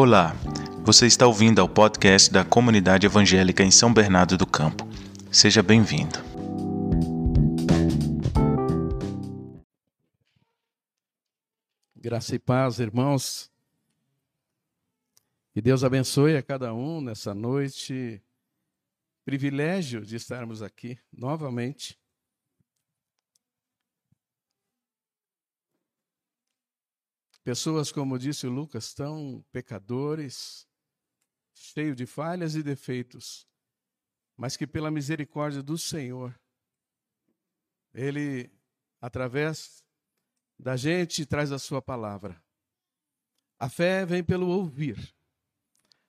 Olá, você está ouvindo ao podcast da Comunidade Evangélica em São Bernardo do Campo. Seja bem-vindo. Graça e paz, irmãos. Que Deus abençoe a cada um nessa noite. Privilégio de estarmos aqui novamente. Pessoas, como disse o Lucas, tão pecadores, cheios de falhas e defeitos, mas que pela misericórdia do Senhor, Ele, através da gente, traz a Sua palavra. A fé vem pelo ouvir.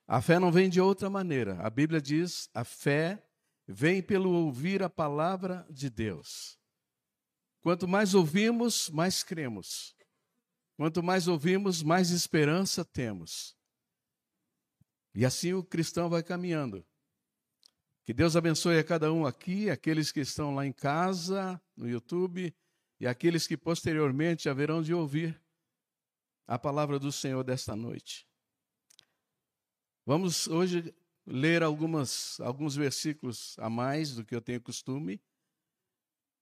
A fé não vem de outra maneira. A Bíblia diz: a fé vem pelo ouvir a palavra de Deus. Quanto mais ouvimos, mais cremos. Quanto mais ouvimos, mais esperança temos. E assim o cristão vai caminhando. Que Deus abençoe a cada um aqui, aqueles que estão lá em casa, no YouTube, e aqueles que posteriormente haverão de ouvir a palavra do Senhor desta noite. Vamos hoje ler algumas, alguns versículos a mais do que eu tenho costume.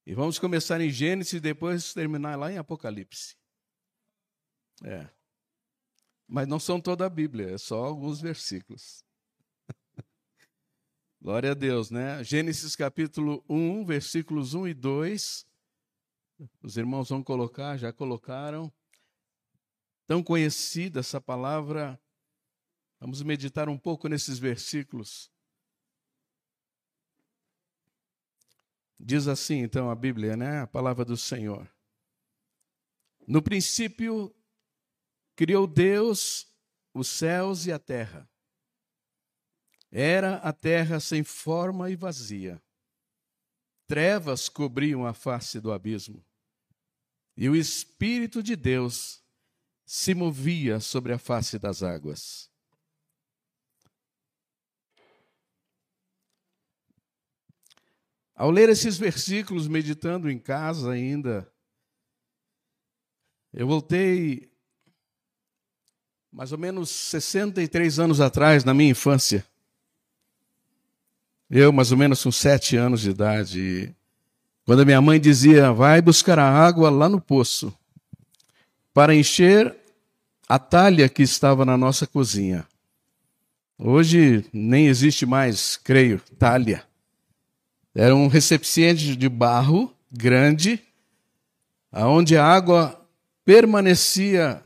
E vamos começar em Gênesis e depois terminar lá em Apocalipse. É. Mas não são toda a Bíblia, é só alguns versículos. Glória a Deus, né? Gênesis capítulo 1, versículos 1 e 2. Os irmãos vão colocar, já colocaram. Tão conhecida essa palavra. Vamos meditar um pouco nesses versículos. Diz assim, então, a Bíblia, né? A palavra do Senhor. No princípio Criou Deus os céus e a terra. Era a terra sem forma e vazia. Trevas cobriam a face do abismo. E o Espírito de Deus se movia sobre a face das águas. Ao ler esses versículos, meditando em casa ainda, eu voltei mais ou menos 63 anos atrás, na minha infância. Eu, mais ou menos com sete anos de idade, quando a minha mãe dizia: vai buscar a água lá no poço, para encher a talha que estava na nossa cozinha. Hoje nem existe mais, creio, talha. Era um recipiente de barro grande, aonde a água permanecia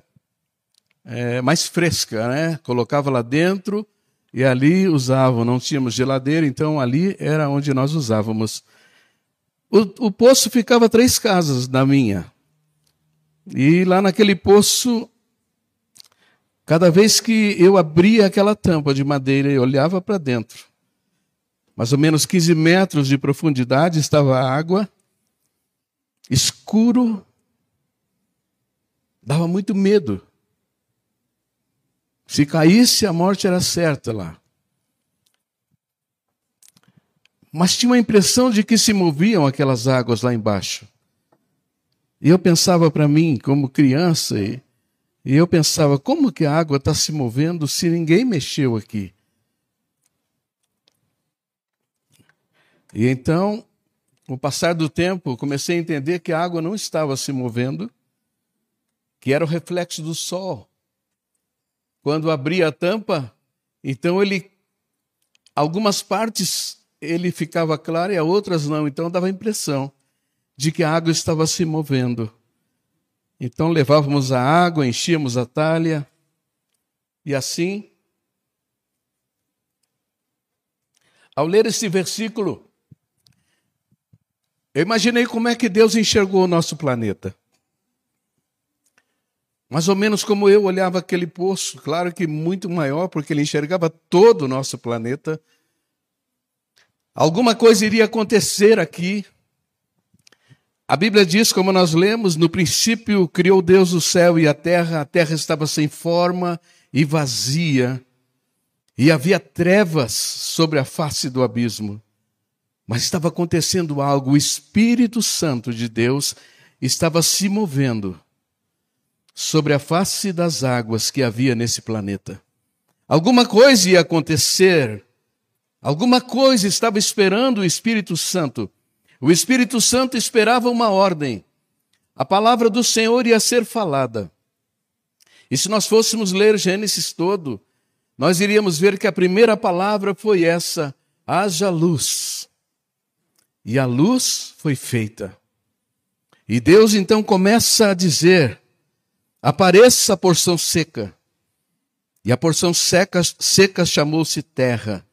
é, mais fresca, né? Colocava lá dentro e ali usavam. Não tínhamos geladeira, então ali era onde nós usávamos. O, o poço ficava três casas da minha. E lá naquele poço, cada vez que eu abria aquela tampa de madeira e olhava para dentro, mais ou menos 15 metros de profundidade estava a água, escuro, dava muito medo. Se caísse, a morte era certa lá. Mas tinha uma impressão de que se moviam aquelas águas lá embaixo. E eu pensava para mim, como criança, e eu pensava, como que a água está se movendo se ninguém mexeu aqui? E então, com o passar do tempo, comecei a entender que a água não estava se movendo, que era o reflexo do sol quando abria a tampa, então ele algumas partes ele ficava claro e outras não, então dava a impressão de que a água estava se movendo. Então levávamos a água, enchíamos a talha e assim Ao ler esse versículo, eu imaginei como é que Deus enxergou o nosso planeta. Mais ou menos como eu olhava aquele poço, claro que muito maior, porque ele enxergava todo o nosso planeta. Alguma coisa iria acontecer aqui. A Bíblia diz, como nós lemos, no princípio criou Deus o céu e a terra, a terra estava sem forma e vazia, e havia trevas sobre a face do abismo. Mas estava acontecendo algo, o Espírito Santo de Deus estava se movendo sobre a face das águas que havia nesse planeta. Alguma coisa ia acontecer, alguma coisa estava esperando o Espírito Santo. O Espírito Santo esperava uma ordem. A palavra do Senhor ia ser falada. E se nós fôssemos ler Gênesis todo, nós iríamos ver que a primeira palavra foi essa: haja luz. E a luz foi feita. E Deus então começa a dizer: apareça a porção seca. E a porção seca, seca chamou-se terra.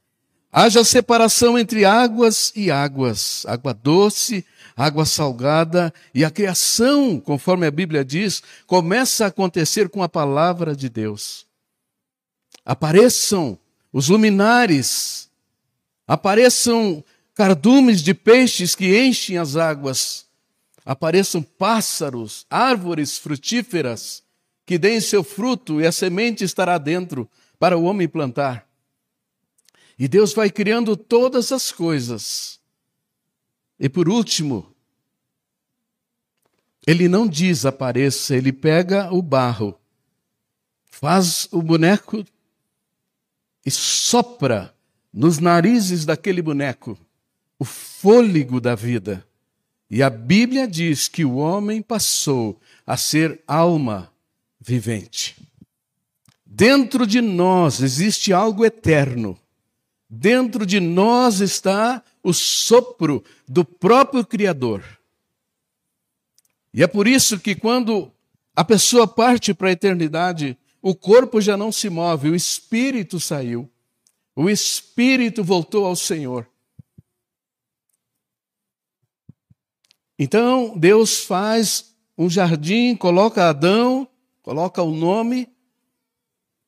Haja separação entre águas e águas, água doce, água salgada, e a criação, conforme a Bíblia diz, começa a acontecer com a palavra de Deus. Apareçam os luminares, apareçam cardumes de peixes que enchem as águas, apareçam pássaros, árvores frutíferas, que deem seu fruto e a semente estará dentro para o homem plantar. E Deus vai criando todas as coisas. E por último, ele não diz apareça, ele pega o barro, faz o boneco e sopra nos narizes daquele boneco o fôlego da vida. E a Bíblia diz que o homem passou a ser alma vivente. Dentro de nós existe algo eterno. Dentro de nós está o sopro do próprio Criador. E é por isso que quando a pessoa parte para a eternidade, o corpo já não se move, o espírito saiu. O espírito voltou ao Senhor. Então, Deus faz um jardim, coloca Adão coloca o nome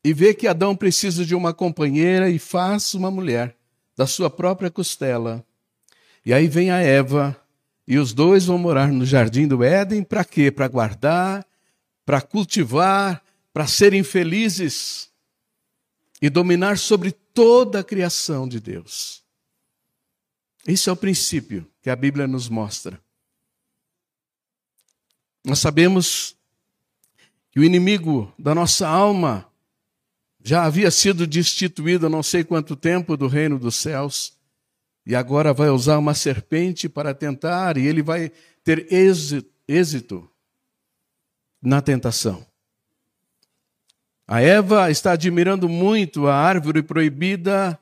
e vê que Adão precisa de uma companheira e faz uma mulher da sua própria costela. E aí vem a Eva e os dois vão morar no jardim do Éden para quê? Para guardar, para cultivar, para serem felizes e dominar sobre toda a criação de Deus. Esse é o princípio que a Bíblia nos mostra. Nós sabemos que o inimigo da nossa alma já havia sido destituído há não sei quanto tempo do reino dos céus, e agora vai usar uma serpente para tentar, e ele vai ter êxito na tentação. A Eva está admirando muito a árvore proibida.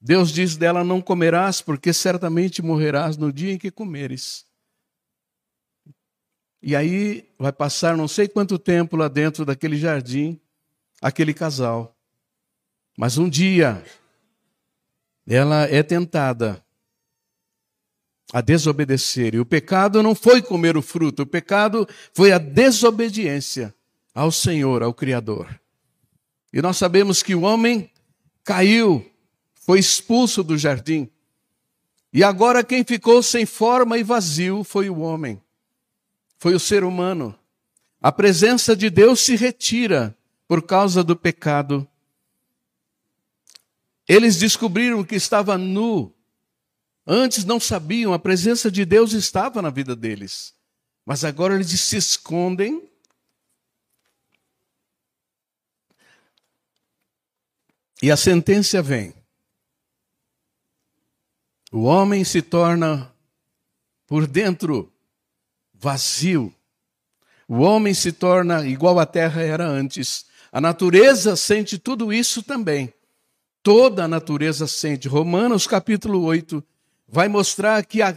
Deus diz dela: Não comerás, porque certamente morrerás no dia em que comeres. E aí vai passar não sei quanto tempo lá dentro daquele jardim, aquele casal. Mas um dia ela é tentada a desobedecer. E o pecado não foi comer o fruto, o pecado foi a desobediência ao Senhor, ao Criador. E nós sabemos que o homem caiu, foi expulso do jardim. E agora quem ficou sem forma e vazio foi o homem foi o ser humano. A presença de Deus se retira por causa do pecado. Eles descobriram que estava nu. Antes não sabiam, a presença de Deus estava na vida deles. Mas agora eles se escondem. E a sentença vem. O homem se torna por dentro vazio. O homem se torna igual à terra era antes. A natureza sente tudo isso também. Toda a natureza sente. Romanos capítulo 8 vai mostrar que a,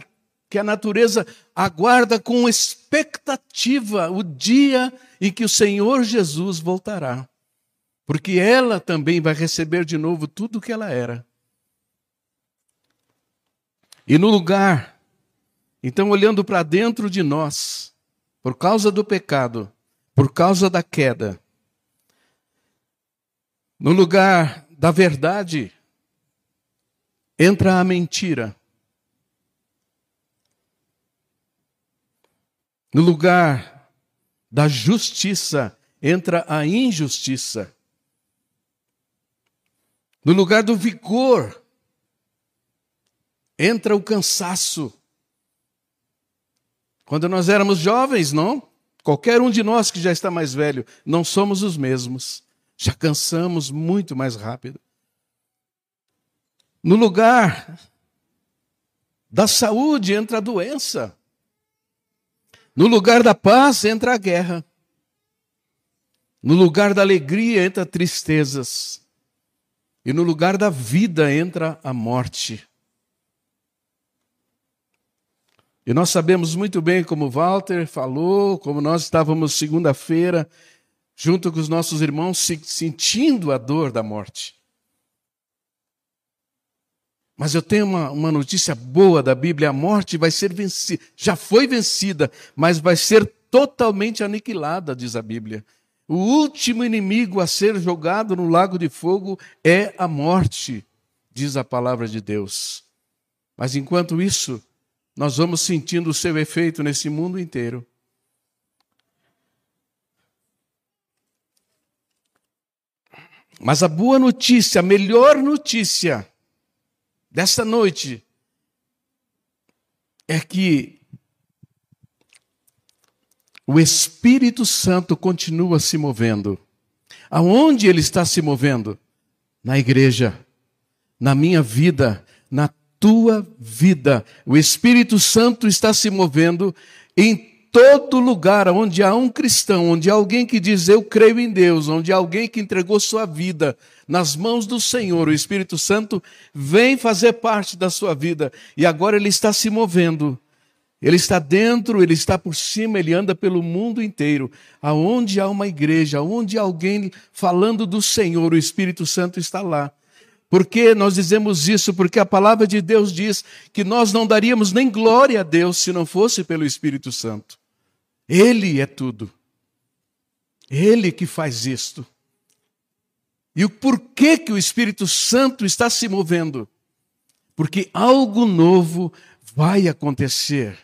que a natureza aguarda com expectativa o dia em que o Senhor Jesus voltará. Porque ela também vai receber de novo tudo o que ela era. E no lugar então, olhando para dentro de nós, por causa do pecado, por causa da queda, no lugar da verdade, entra a mentira. No lugar da justiça, entra a injustiça. No lugar do vigor, entra o cansaço. Quando nós éramos jovens, não? Qualquer um de nós que já está mais velho, não somos os mesmos. já cansamos muito mais rápido. No lugar da saúde entra a doença. No lugar da paz entra a guerra. No lugar da alegria entra tristezas. E no lugar da vida entra a morte. E nós sabemos muito bem como Walter falou, como nós estávamos segunda-feira, junto com os nossos irmãos, sentindo a dor da morte. Mas eu tenho uma, uma notícia boa da Bíblia: a morte vai ser vencida, já foi vencida, mas vai ser totalmente aniquilada, diz a Bíblia. O último inimigo a ser jogado no lago de fogo é a morte, diz a palavra de Deus. Mas enquanto isso, nós vamos sentindo o seu efeito nesse mundo inteiro. Mas a boa notícia, a melhor notícia, desta noite é que o Espírito Santo continua se movendo. Aonde ele está se movendo? Na igreja, na minha vida, na tua vida. O Espírito Santo está se movendo em todo lugar onde há um cristão, onde há alguém que diz eu creio em Deus, onde há alguém que entregou sua vida nas mãos do Senhor, o Espírito Santo vem fazer parte da sua vida e agora ele está se movendo. Ele está dentro, ele está por cima, ele anda pelo mundo inteiro. Aonde há uma igreja, aonde há alguém falando do Senhor, o Espírito Santo está lá. Por que nós dizemos isso? Porque a palavra de Deus diz que nós não daríamos nem glória a Deus se não fosse pelo Espírito Santo. Ele é tudo. Ele que faz isto. E o porquê que o Espírito Santo está se movendo? Porque algo novo vai acontecer.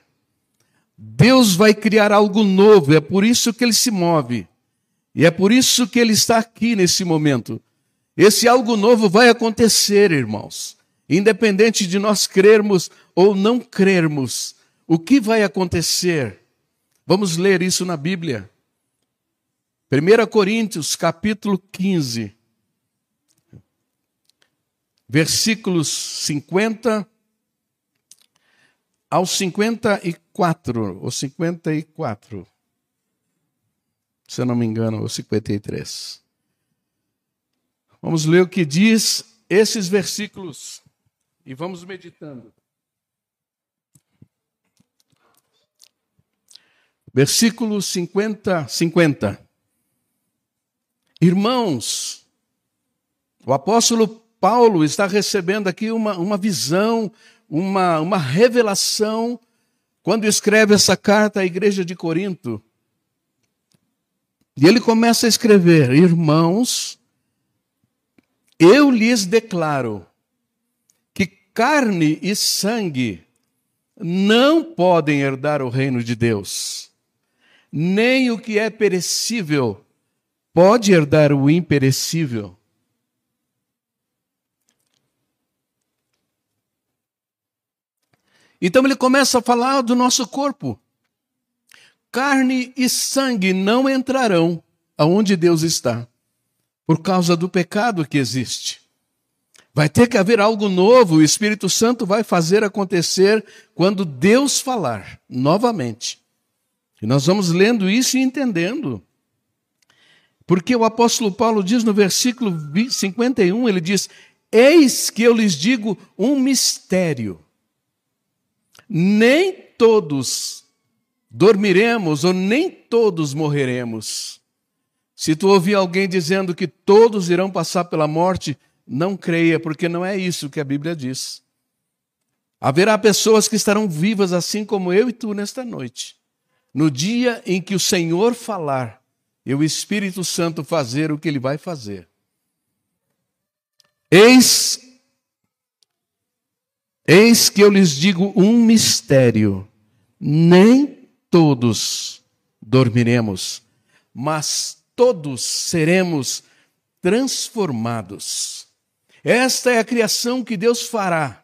Deus vai criar algo novo, é por isso que ele se move. E é por isso que ele está aqui nesse momento. Esse algo novo vai acontecer, irmãos. Independente de nós crermos ou não crermos, o que vai acontecer? Vamos ler isso na Bíblia. 1 Coríntios, capítulo 15, versículos 50 ao 54, ou 54, se eu não me engano, ou 53. Vamos ler o que diz esses versículos e vamos meditando. Versículo 50, 50. Irmãos, o apóstolo Paulo está recebendo aqui uma, uma visão, uma, uma revelação, quando escreve essa carta à igreja de Corinto. E ele começa a escrever: Irmãos, eu lhes declaro que carne e sangue não podem herdar o reino de Deus nem o que é perecível pode herdar o imperecível. Então ele começa a falar do nosso corpo. Carne e sangue não entrarão aonde Deus está, por causa do pecado que existe. Vai ter que haver algo novo, o Espírito Santo vai fazer acontecer quando Deus falar novamente. E nós vamos lendo isso e entendendo. Porque o apóstolo Paulo diz no versículo 51, ele diz: Eis que eu lhes digo um mistério. Nem todos dormiremos ou nem todos morreremos. Se tu ouvir alguém dizendo que todos irão passar pela morte, não creia, porque não é isso que a Bíblia diz. Haverá pessoas que estarão vivas assim como eu e tu nesta noite. No dia em que o Senhor falar e o Espírito Santo fazer o que ele vai fazer. Eis Eis que eu lhes digo um mistério: nem todos dormiremos, mas todos seremos transformados. Esta é a criação que Deus fará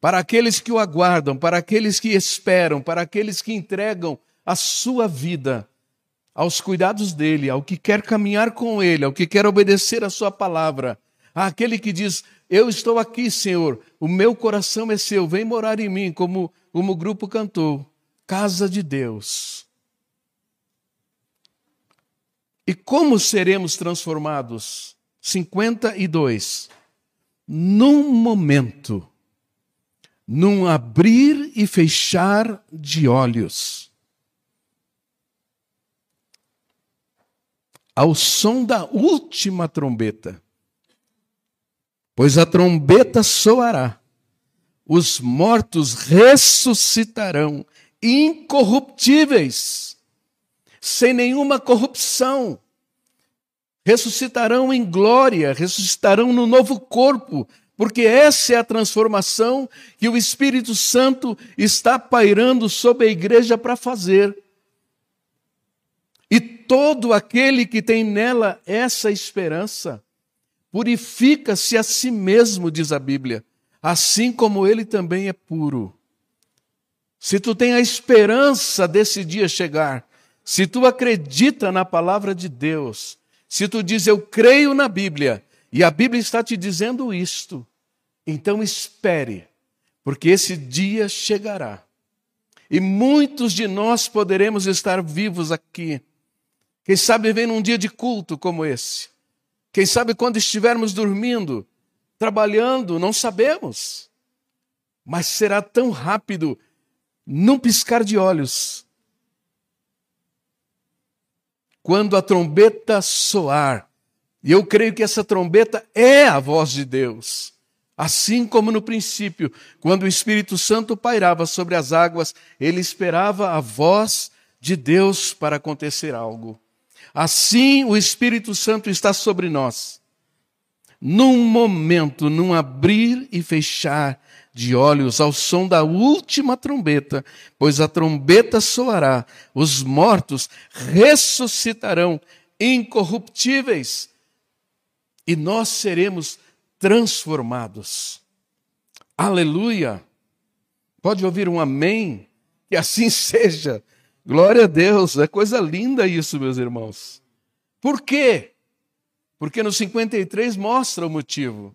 para aqueles que o aguardam, para aqueles que esperam, para aqueles que entregam a sua vida aos cuidados dele, ao que quer caminhar com ele, ao que quer obedecer a sua palavra, àquele que diz: Eu estou aqui, Senhor, o meu coração é seu, vem morar em mim, como, como o grupo cantou, casa de Deus. E como seremos transformados? 52. Num momento, num abrir e fechar de olhos. Ao som da última trombeta. Pois a trombeta soará, os mortos ressuscitarão, incorruptíveis sem nenhuma corrupção. Ressuscitarão em glória, ressuscitarão no novo corpo, porque essa é a transformação que o Espírito Santo está pairando sobre a igreja para fazer. E todo aquele que tem nela essa esperança, purifica-se a si mesmo, diz a Bíblia, assim como ele também é puro. Se tu tem a esperança desse dia chegar, se tu acredita na palavra de Deus, se tu diz eu creio na Bíblia, e a Bíblia está te dizendo isto, então espere, porque esse dia chegará. E muitos de nós poderemos estar vivos aqui. Quem sabe vem num dia de culto como esse. Quem sabe quando estivermos dormindo, trabalhando, não sabemos. Mas será tão rápido, num piscar de olhos, quando a trombeta soar. E eu creio que essa trombeta é a voz de Deus. Assim como no princípio, quando o Espírito Santo pairava sobre as águas, ele esperava a voz de Deus para acontecer algo. Assim o Espírito Santo está sobre nós. Num momento, num abrir e fechar de olhos ao som da última trombeta, pois a trombeta soará, os mortos ressuscitarão incorruptíveis e nós seremos transformados. Aleluia! Pode ouvir um amém? Que assim seja. Glória a Deus, é coisa linda isso, meus irmãos. Por quê? Porque no 53 mostra o motivo.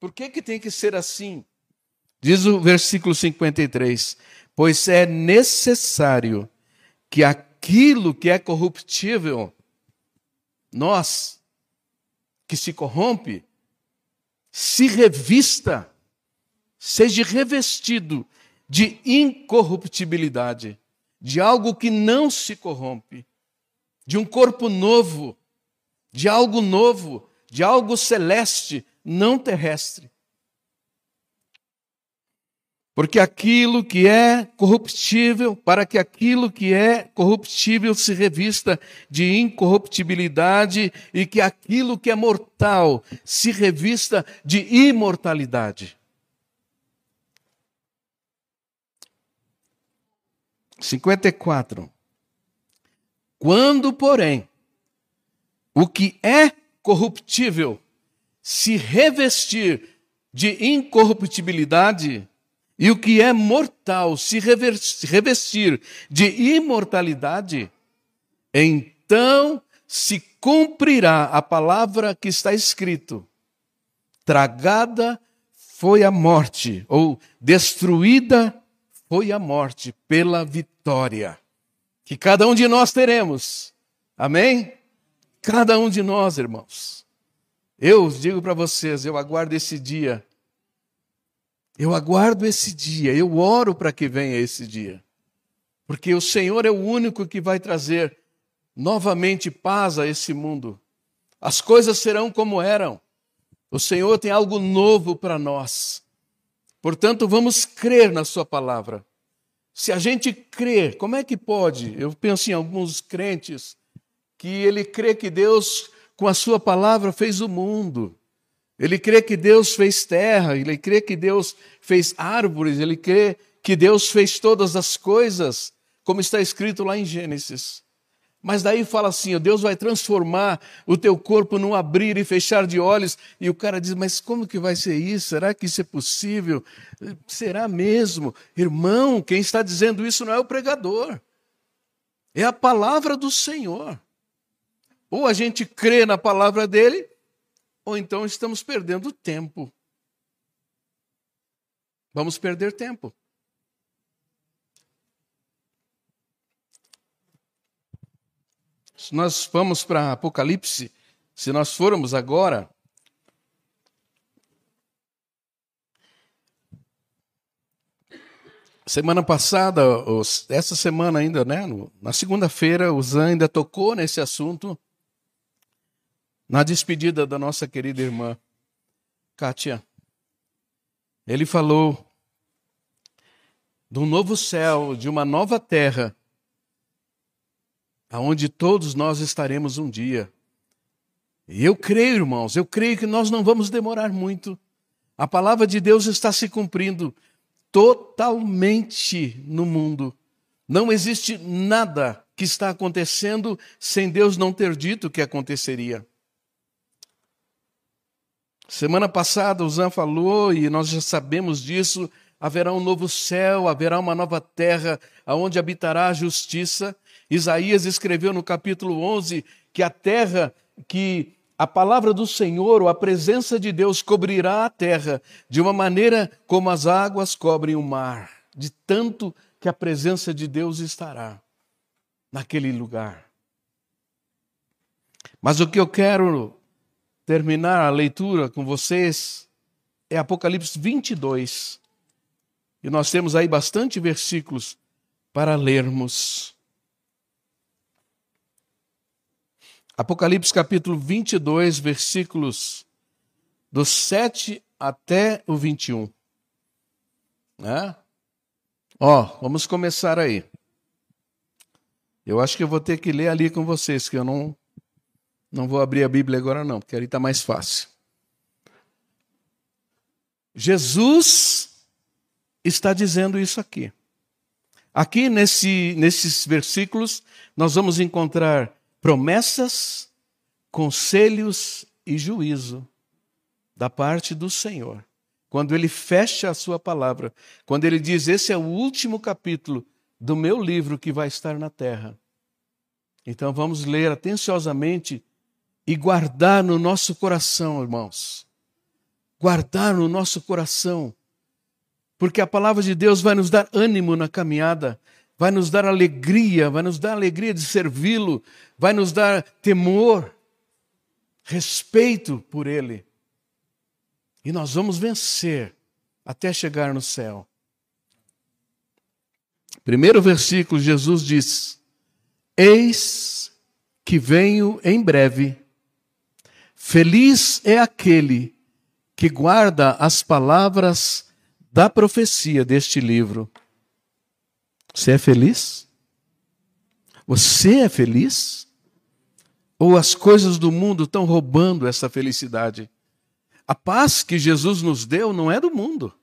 Por que, que tem que ser assim? Diz o versículo 53: Pois é necessário que aquilo que é corruptível, nós, que se corrompe, se revista, seja revestido de incorruptibilidade, de algo que não se corrompe, de um corpo novo, de algo novo, de algo celeste, não terrestre. Porque aquilo que é corruptível, para que aquilo que é corruptível se revista de incorruptibilidade e que aquilo que é mortal se revista de imortalidade. Cinquenta e quatro. Quando, porém, o que é corruptível se revestir de incorruptibilidade, e o que é mortal se revestir de imortalidade, então se cumprirá a palavra que está escrito: tragada foi a morte, ou destruída foi a morte pela vitória, que cada um de nós teremos. Amém? Cada um de nós, irmãos. Eu digo para vocês, eu aguardo esse dia eu aguardo esse dia, eu oro para que venha esse dia. Porque o Senhor é o único que vai trazer novamente paz a esse mundo. As coisas serão como eram. O Senhor tem algo novo para nós. Portanto, vamos crer na Sua palavra. Se a gente crer, como é que pode? Eu penso em alguns crentes que ele crê que Deus, com a Sua palavra, fez o mundo. Ele crê que Deus fez terra, ele crê que Deus fez árvores, ele crê que Deus fez todas as coisas, como está escrito lá em Gênesis. Mas daí fala assim: Deus vai transformar o teu corpo num abrir e fechar de olhos. E o cara diz: Mas como que vai ser isso? Será que isso é possível? Será mesmo? Irmão, quem está dizendo isso não é o pregador. É a palavra do Senhor. Ou a gente crê na palavra dele, ou então estamos perdendo tempo. Vamos perder tempo. Se nós vamos para Apocalipse, se nós formos agora, Semana passada, essa semana ainda, né? Na segunda-feira, o Zan ainda tocou nesse assunto na despedida da nossa querida irmã Kátia. Ele falou de um novo céu, de uma nova terra, aonde todos nós estaremos um dia. E eu creio, irmãos, eu creio que nós não vamos demorar muito. A palavra de Deus está se cumprindo totalmente no mundo. Não existe nada que está acontecendo sem Deus não ter dito que aconteceria. Semana passada o Zan falou, e nós já sabemos disso, haverá um novo céu, haverá uma nova terra, aonde habitará a justiça. Isaías escreveu no capítulo 11 que a terra que a palavra do Senhor, ou a presença de Deus, cobrirá a terra de uma maneira como as águas cobrem o mar, de tanto que a presença de Deus estará naquele lugar. Mas o que eu quero terminar a leitura com vocês é Apocalipse 22. E nós temos aí bastante versículos para lermos. Apocalipse capítulo 22, versículos do 7 até o 21. Né? Ó, vamos começar aí. Eu acho que eu vou ter que ler ali com vocês, que eu não, não vou abrir a Bíblia agora não, porque ali está mais fácil. Jesus está dizendo isso aqui. Aqui nesse, nesses versículos, nós vamos encontrar promessas, conselhos e juízo da parte do Senhor. Quando ele fecha a sua palavra, quando ele diz: Esse é o último capítulo do meu livro que vai estar na terra. Então vamos ler atenciosamente e guardar no nosso coração, irmãos. Guardar no nosso coração. Porque a palavra de Deus vai nos dar ânimo na caminhada, vai nos dar alegria, vai nos dar alegria de servi-lo, vai nos dar temor, respeito por Ele. E nós vamos vencer até chegar no céu. Primeiro versículo, Jesus diz: Eis que venho em breve. Feliz é aquele que guarda as palavras da profecia deste livro. Você é feliz? Você é feliz? Ou as coisas do mundo estão roubando essa felicidade? A paz que Jesus nos deu não é do mundo.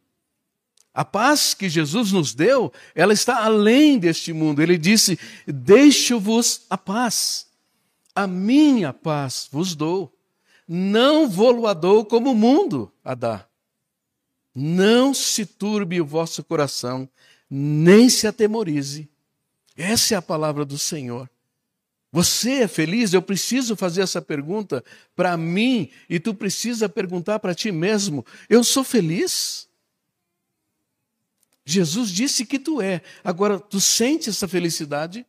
A paz que Jesus nos deu, ela está além deste mundo. Ele disse: Deixo-vos a paz. A minha paz vos dou. Não vou-lo dou como o mundo a dá. Não se turbe o vosso coração, nem se atemorize. Essa é a palavra do Senhor. Você é feliz? Eu preciso fazer essa pergunta para mim e tu precisa perguntar para ti mesmo: eu sou feliz? Jesus disse que tu é. Agora, tu sente essa felicidade?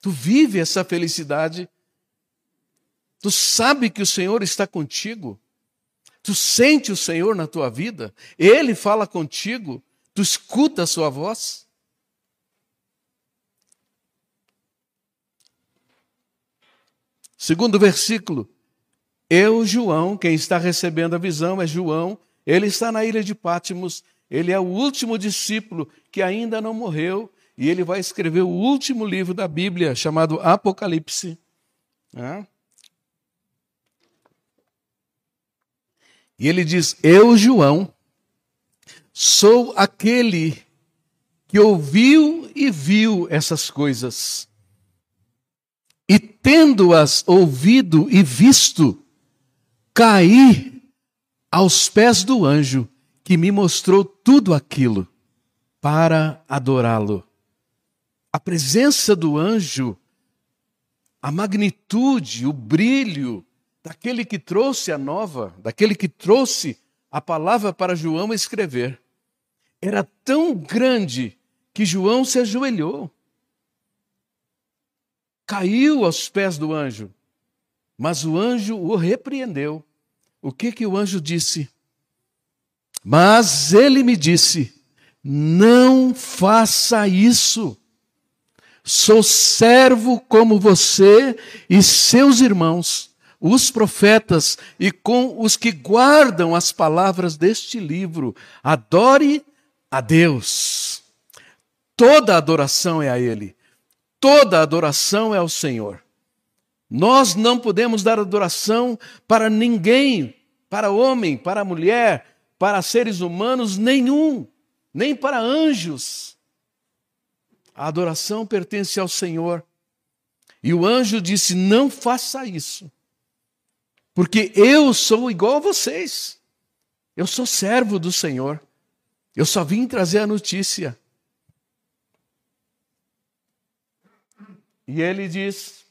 Tu vive essa felicidade? Tu sabe que o Senhor está contigo? Tu sente o Senhor na tua vida? Ele fala contigo? Tu escuta a sua voz? Segundo versículo, eu, João, quem está recebendo a visão é João, ele está na ilha de Pátimos, ele é o último discípulo que ainda não morreu, e ele vai escrever o último livro da Bíblia, chamado Apocalipse. E ele diz: Eu, João, Sou aquele que ouviu e viu essas coisas. E tendo-as ouvido e visto, caí aos pés do anjo que me mostrou tudo aquilo para adorá-lo. a presença do anjo, a magnitude, o brilho daquele que trouxe a nova, daquele que trouxe a palavra para João escrever, era tão grande que João se ajoelhou. Caiu aos pés do anjo, mas o anjo o repreendeu. O que que o anjo disse? Mas ele me disse: Não faça isso. Sou servo como você e seus irmãos, os profetas, e com os que guardam as palavras deste livro. Adore a Deus. Toda adoração é a Ele. Toda adoração é ao Senhor. Nós não podemos dar adoração para ninguém, para homem, para mulher, para seres humanos nenhum, nem para anjos. A adoração pertence ao Senhor. E o anjo disse: Não faça isso, porque eu sou igual a vocês. Eu sou servo do Senhor. Eu só vim trazer a notícia. E ele diz: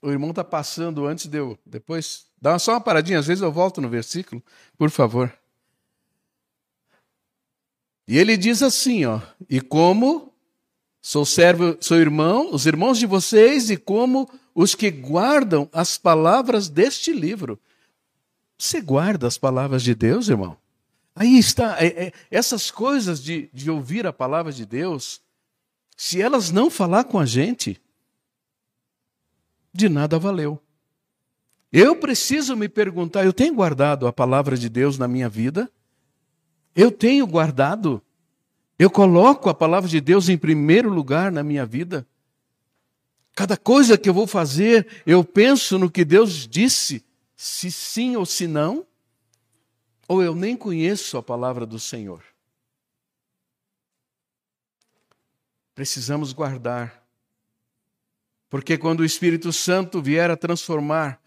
O irmão está passando antes de eu. Depois, dá só uma paradinha, às vezes eu volto no versículo, por favor. E ele diz assim, ó: E como sou servo, sou irmão, os irmãos de vocês, e como os que guardam as palavras deste livro. Você guarda as palavras de Deus, irmão? Aí está, é, é, essas coisas de, de ouvir a palavra de Deus, se elas não falar com a gente, de nada valeu. Eu preciso me perguntar: eu tenho guardado a palavra de Deus na minha vida? Eu tenho guardado? Eu coloco a palavra de Deus em primeiro lugar na minha vida? Cada coisa que eu vou fazer, eu penso no que Deus disse, se sim ou se não? Ou eu nem conheço a palavra do Senhor? Precisamos guardar porque quando o Espírito Santo vier a transformar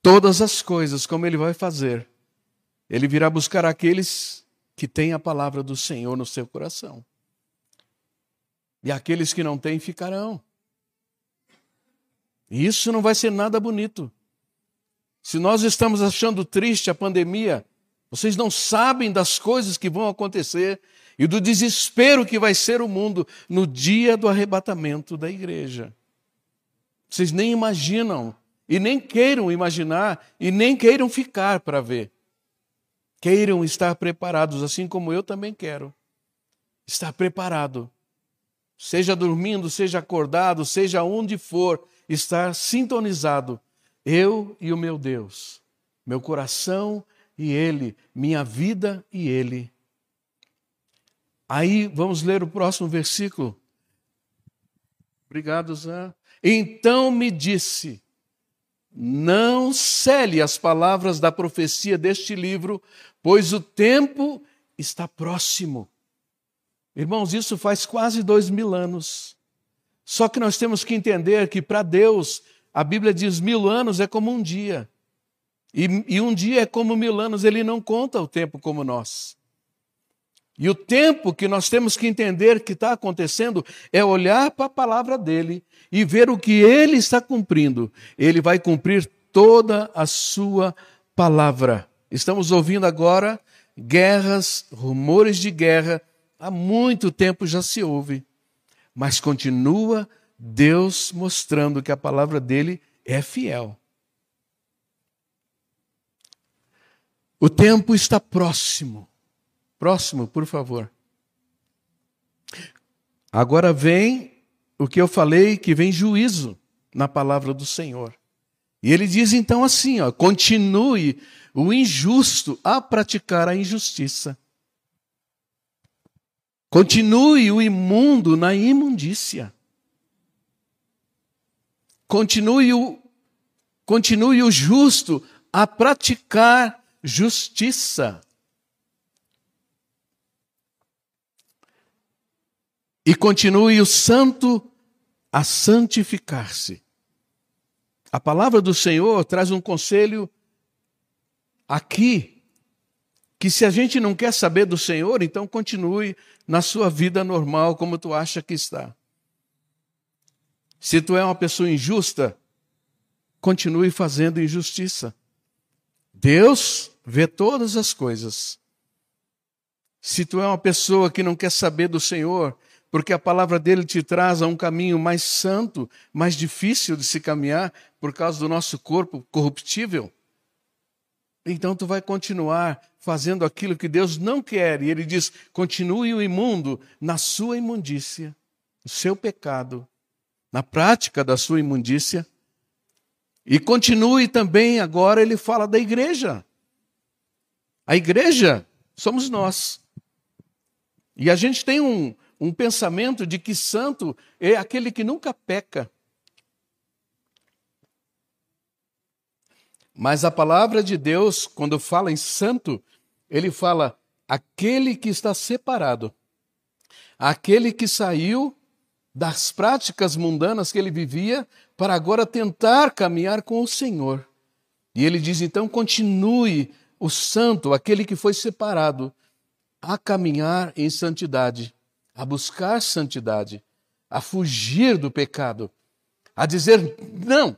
todas as coisas, como ele vai fazer, ele virá buscar aqueles que têm a palavra do Senhor no seu coração. E aqueles que não têm ficarão. E isso não vai ser nada bonito. Se nós estamos achando triste a pandemia, vocês não sabem das coisas que vão acontecer e do desespero que vai ser o mundo no dia do arrebatamento da igreja. Vocês nem imaginam, e nem queiram imaginar, e nem queiram ficar para ver. Queiram estar preparados, assim como eu também quero. Estar preparado. Seja dormindo, seja acordado, seja onde for, estar sintonizado. Eu e o meu Deus, meu coração e Ele, minha vida e Ele. Aí vamos ler o próximo versículo. Obrigado, Zé. Então me disse: Não cele as palavras da profecia deste livro, pois o tempo está próximo. Irmãos, isso faz quase dois mil anos. Só que nós temos que entender que para Deus, a Bíblia diz mil anos é como um dia. E, e um dia é como mil anos, ele não conta o tempo como nós. E o tempo que nós temos que entender que está acontecendo é olhar para a palavra dele e ver o que ele está cumprindo. Ele vai cumprir toda a sua palavra. Estamos ouvindo agora guerras, rumores de guerra, há muito tempo já se ouve, mas continua Deus mostrando que a palavra dele é fiel. O tempo está próximo. Próximo, por favor. Agora vem o que eu falei, que vem juízo na palavra do Senhor. E ele diz então assim: ó, continue o injusto a praticar a injustiça. Continue o imundo na imundícia. Continue o, continue o justo a praticar justiça. E continue o santo a santificar-se. A palavra do Senhor traz um conselho aqui, que se a gente não quer saber do Senhor, então continue na sua vida normal como tu acha que está. Se tu é uma pessoa injusta, continue fazendo injustiça. Deus vê todas as coisas. Se tu é uma pessoa que não quer saber do Senhor, porque a palavra dele te traz a um caminho mais santo, mais difícil de se caminhar por causa do nosso corpo corruptível, então tu vai continuar fazendo aquilo que Deus não quer. E ele diz: continue o imundo na sua imundícia, no seu pecado, na prática da sua imundícia. E continue também, agora ele fala da igreja. A igreja somos nós. E a gente tem um, um pensamento de que santo é aquele que nunca peca. Mas a palavra de Deus, quando fala em santo, ele fala aquele que está separado, aquele que saiu das práticas mundanas que ele vivia para agora tentar caminhar com o Senhor. E ele diz então: continue o santo, aquele que foi separado, a caminhar em santidade, a buscar santidade, a fugir do pecado, a dizer não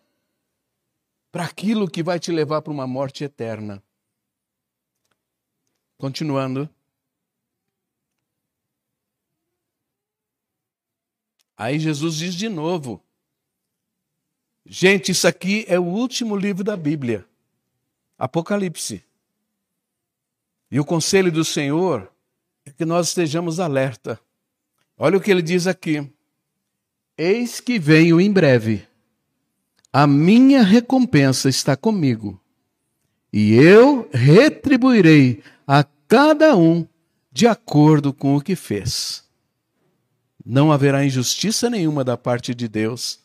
para aquilo que vai te levar para uma morte eterna. Continuando. Aí Jesus diz de novo: Gente, isso aqui é o último livro da Bíblia, Apocalipse. E o conselho do Senhor é que nós estejamos alerta. Olha o que ele diz aqui: Eis que venho em breve a minha recompensa está comigo, e eu retribuirei a cada um de acordo com o que fez. Não haverá injustiça nenhuma da parte de Deus.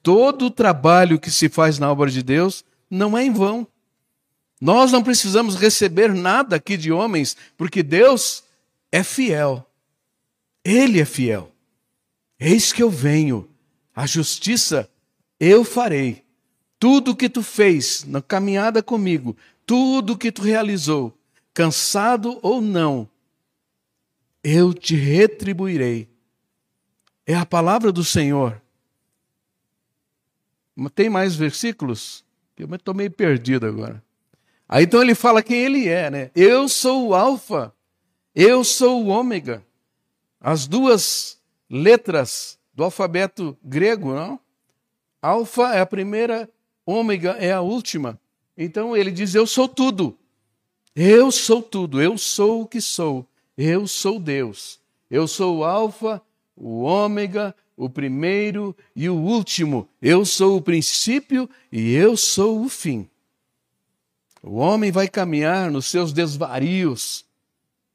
Todo o trabalho que se faz na obra de Deus não é em vão. Nós não precisamos receber nada aqui de homens, porque Deus é fiel. Ele é fiel. Eis que eu venho. A justiça eu farei tudo o que tu fez na caminhada comigo, tudo o que tu realizou, cansado ou não, eu te retribuirei. É a palavra do Senhor. Tem mais versículos? Eu estou meio perdido agora. Aí então ele fala quem ele é, né? Eu sou o Alfa, eu sou o Ômega. As duas letras do alfabeto grego, não? Alfa é a primeira, ômega é a última. Então ele diz: Eu sou tudo. Eu sou tudo. Eu sou o que sou. Eu sou Deus. Eu sou o Alfa, o Ômega, o primeiro e o último. Eu sou o princípio e eu sou o fim. O homem vai caminhar nos seus desvarios,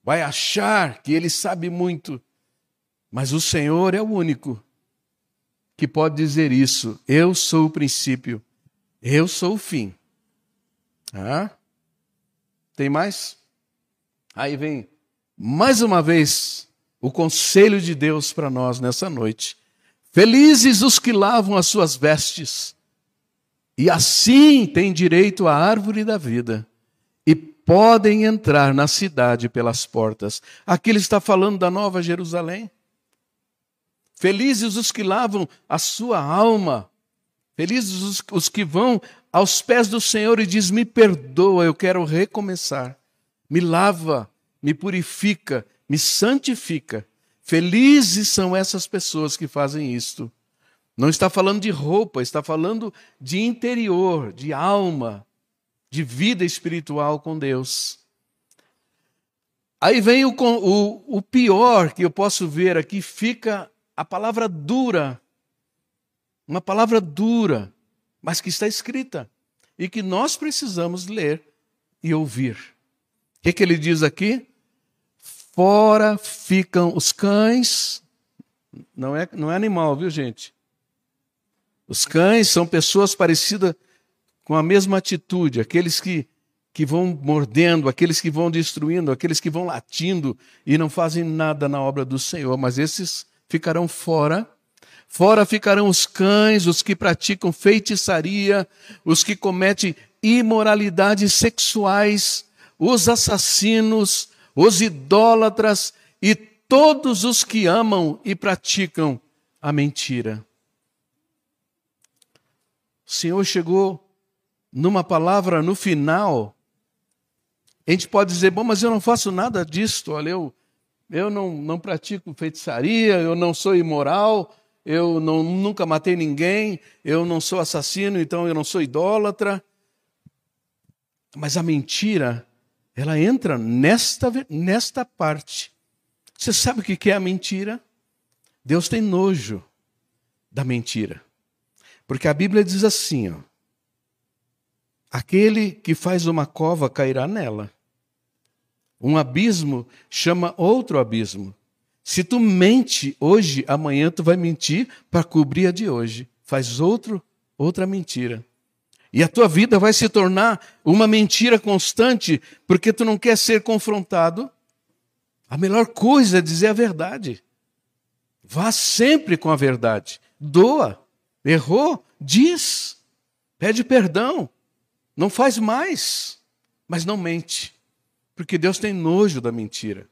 vai achar que ele sabe muito, mas o Senhor é o único que pode dizer isso. Eu sou o princípio, eu sou o fim. Ah? Tem mais? Aí vem mais uma vez o conselho de Deus para nós nessa noite. Felizes os que lavam as suas vestes, e assim têm direito à árvore da vida, e podem entrar na cidade pelas portas. Aqui ele está falando da Nova Jerusalém. Felizes os que lavam a sua alma. Felizes os, os que vão aos pés do Senhor e diz: "Me perdoa, eu quero recomeçar. Me lava, me purifica, me santifica." Felizes são essas pessoas que fazem isto. Não está falando de roupa, está falando de interior, de alma, de vida espiritual com Deus. Aí vem o, o, o pior que eu posso ver aqui, fica a palavra dura, uma palavra dura, mas que está escrita e que nós precisamos ler e ouvir. O que, que ele diz aqui? Fora ficam os cães, não é, não é animal, viu gente? Os cães são pessoas parecidas com a mesma atitude, aqueles que, que vão mordendo, aqueles que vão destruindo, aqueles que vão latindo e não fazem nada na obra do Senhor, mas esses ficarão fora. Fora ficarão os cães, os que praticam feitiçaria, os que cometem imoralidades sexuais, os assassinos, os idólatras e todos os que amam e praticam a mentira. O Senhor chegou numa palavra no final. A gente pode dizer, bom, mas eu não faço nada disto, olha, eu, eu não, não pratico feitiçaria, eu não sou imoral, eu não, nunca matei ninguém, eu não sou assassino, então eu não sou idólatra. Mas a mentira, ela entra nesta, nesta parte. Você sabe o que é a mentira? Deus tem nojo da mentira. Porque a Bíblia diz assim, ó, aquele que faz uma cova cairá nela. Um abismo chama outro abismo. Se tu mente hoje, amanhã tu vai mentir para cobrir a de hoje. Faz outro, outra mentira. E a tua vida vai se tornar uma mentira constante, porque tu não quer ser confrontado. A melhor coisa é dizer a verdade. Vá sempre com a verdade. Doa. Errou? Diz. Pede perdão. Não faz mais. Mas não mente. Porque Deus tem nojo da mentira.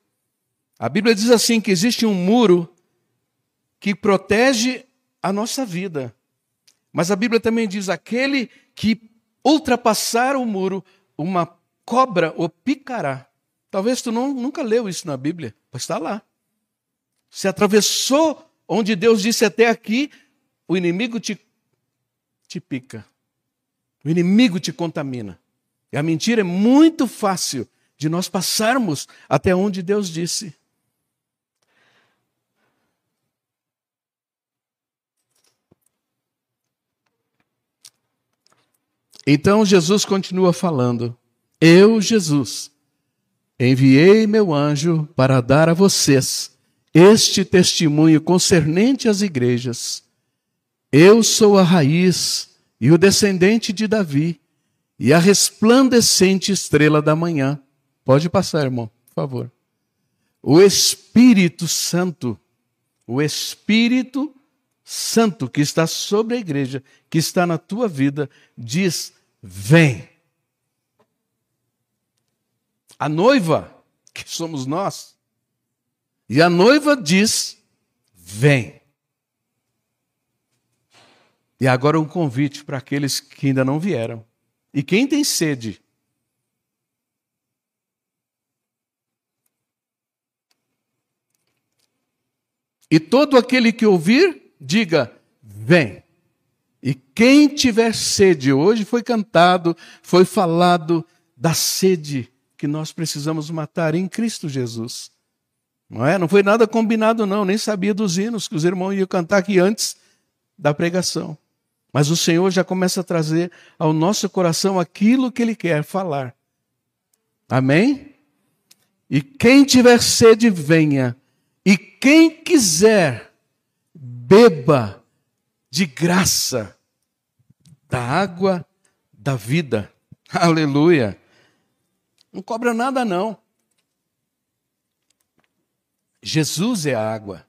A Bíblia diz assim que existe um muro que protege a nossa vida. Mas a Bíblia também diz aquele que ultrapassar o muro, uma cobra o picará. Talvez tu não, nunca leu isso na Bíblia, mas está lá. Se atravessou onde Deus disse até aqui, o inimigo te, te pica. O inimigo te contamina. E a mentira é muito fácil de nós passarmos até onde Deus disse. Então Jesus continua falando: Eu, Jesus, enviei meu anjo para dar a vocês este testemunho concernente às igrejas. Eu sou a raiz e o descendente de Davi e a resplandecente estrela da manhã. Pode passar, irmão, por favor. O Espírito Santo, o Espírito Santo que está sobre a igreja, que está na tua vida, diz: vem. A noiva, que somos nós, e a noiva diz: vem. E agora um convite para aqueles que ainda não vieram. E quem tem sede, E todo aquele que ouvir, diga: vem. E quem tiver sede, hoje foi cantado, foi falado da sede que nós precisamos matar em Cristo Jesus. Não é? Não foi nada combinado não, nem sabia dos hinos que os irmãos iam cantar aqui antes da pregação. Mas o Senhor já começa a trazer ao nosso coração aquilo que ele quer falar. Amém? E quem tiver sede, venha. E quem quiser, beba de graça da água da vida. Aleluia. Não cobra nada, não. Jesus é a água.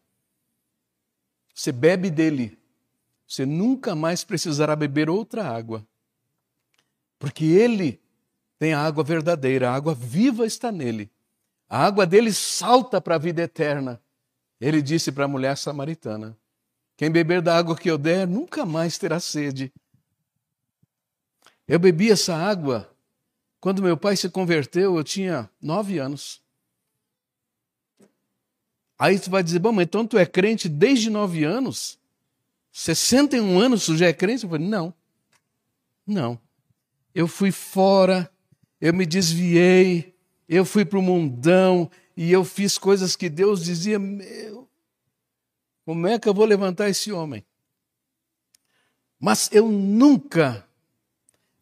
Você bebe dele. Você nunca mais precisará beber outra água. Porque ele tem a água verdadeira, a água viva está nele. A água dele salta para a vida eterna. Ele disse para a mulher samaritana: quem beber da água que eu der nunca mais terá sede. Eu bebi essa água quando meu pai se converteu, eu tinha nove anos. Aí tu vai dizer, bom, mas então tu é crente desde nove anos? 61 anos tu já é crente? Eu falei, não. Não. Eu fui fora, eu me desviei, eu fui para o mundão e eu fiz coisas que Deus dizia, como é que eu vou levantar esse homem? Mas eu nunca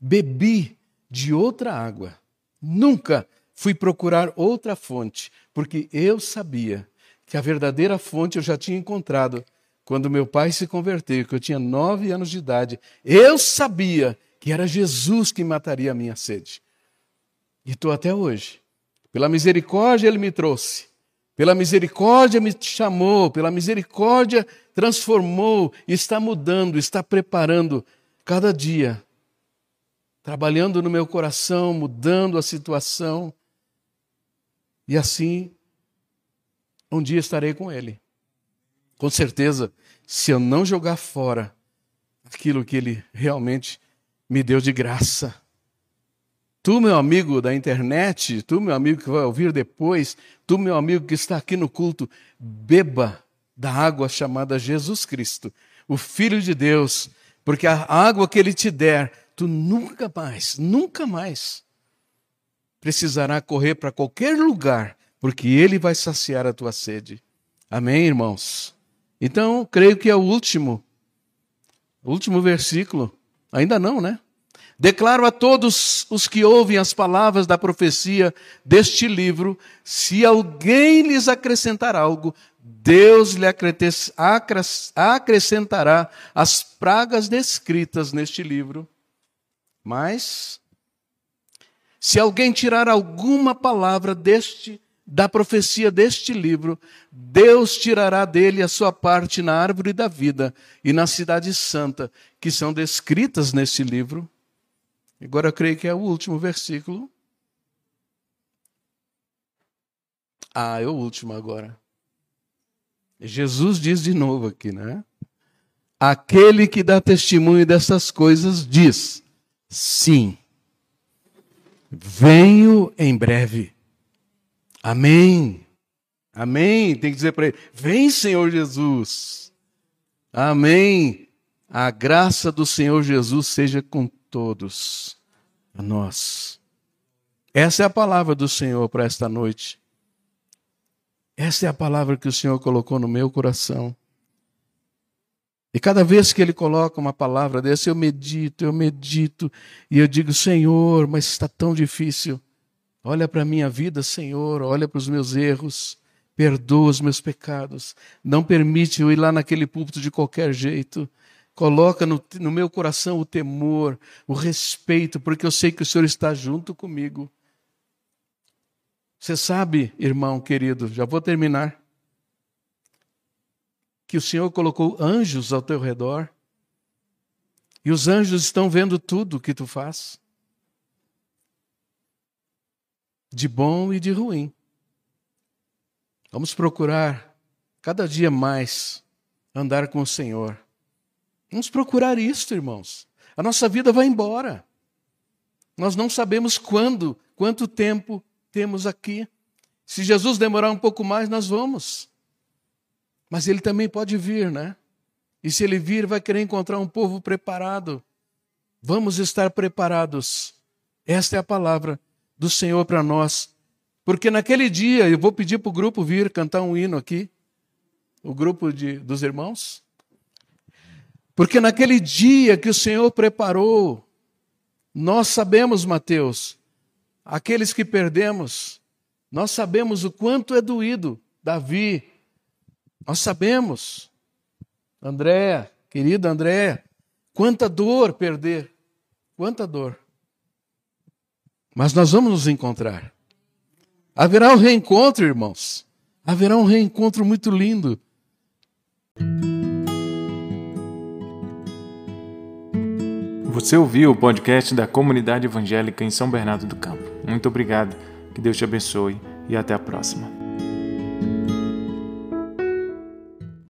bebi de outra água, nunca fui procurar outra fonte, porque eu sabia que a verdadeira fonte eu já tinha encontrado quando meu pai se converteu, que eu tinha nove anos de idade. Eu sabia que era Jesus que mataria a minha sede. E estou até hoje. Pela misericórdia ele me trouxe. Pela misericórdia me chamou, pela misericórdia transformou, está mudando, está preparando cada dia, trabalhando no meu coração, mudando a situação. E assim, um dia estarei com Ele. Com certeza, se eu não jogar fora aquilo que Ele realmente me deu de graça. Tu, meu amigo da internet, tu, meu amigo que vai ouvir depois, tu, meu amigo que está aqui no culto, beba da água chamada Jesus Cristo, o Filho de Deus, porque a água que Ele te der, tu nunca mais, nunca mais precisará correr para qualquer lugar, porque Ele vai saciar a tua sede. Amém, irmãos? Então, creio que é o último, o último versículo. Ainda não, né? Declaro a todos os que ouvem as palavras da profecia deste livro: se alguém lhes acrescentar algo, Deus lhe acrescentará as pragas descritas neste livro. Mas, se alguém tirar alguma palavra deste da profecia deste livro, Deus tirará dele a sua parte na árvore da vida e na cidade santa, que são descritas neste livro. Agora eu creio que é o último versículo. Ah, é o último agora. Jesus diz de novo aqui, né? Aquele que dá testemunho dessas coisas diz: sim, venho em breve. Amém. Amém. Tem que dizer para ele: Vem, Senhor Jesus. Amém. A graça do Senhor Jesus seja com todos, a nós. Essa é a palavra do Senhor para esta noite. Essa é a palavra que o Senhor colocou no meu coração. E cada vez que Ele coloca uma palavra dessa, eu medito, eu medito, e eu digo, Senhor, mas está tão difícil. Olha para a minha vida, Senhor, olha para os meus erros, perdoa os meus pecados. Não permite eu ir lá naquele púlpito de qualquer jeito. Coloca no, no meu coração o temor, o respeito, porque eu sei que o Senhor está junto comigo. Você sabe, irmão querido, já vou terminar, que o Senhor colocou anjos ao teu redor, e os anjos estão vendo tudo o que tu faz de bom e de ruim. Vamos procurar cada dia mais andar com o Senhor. Vamos procurar isso, irmãos. A nossa vida vai embora. Nós não sabemos quando, quanto tempo temos aqui. Se Jesus demorar um pouco mais, nós vamos. Mas ele também pode vir, né? E se ele vir, vai querer encontrar um povo preparado. Vamos estar preparados. Esta é a palavra do Senhor para nós. Porque naquele dia, eu vou pedir para o grupo vir cantar um hino aqui, o grupo de, dos irmãos. Porque naquele dia que o Senhor preparou, nós sabemos, Mateus, aqueles que perdemos, nós sabemos o quanto é doído Davi, nós sabemos, André, querida André, quanta dor perder, quanta dor. Mas nós vamos nos encontrar. Haverá um reencontro, irmãos. Haverá um reencontro muito lindo. Você ouviu o podcast da Comunidade Evangélica em São Bernardo do Campo. Muito obrigado, que Deus te abençoe e até a próxima.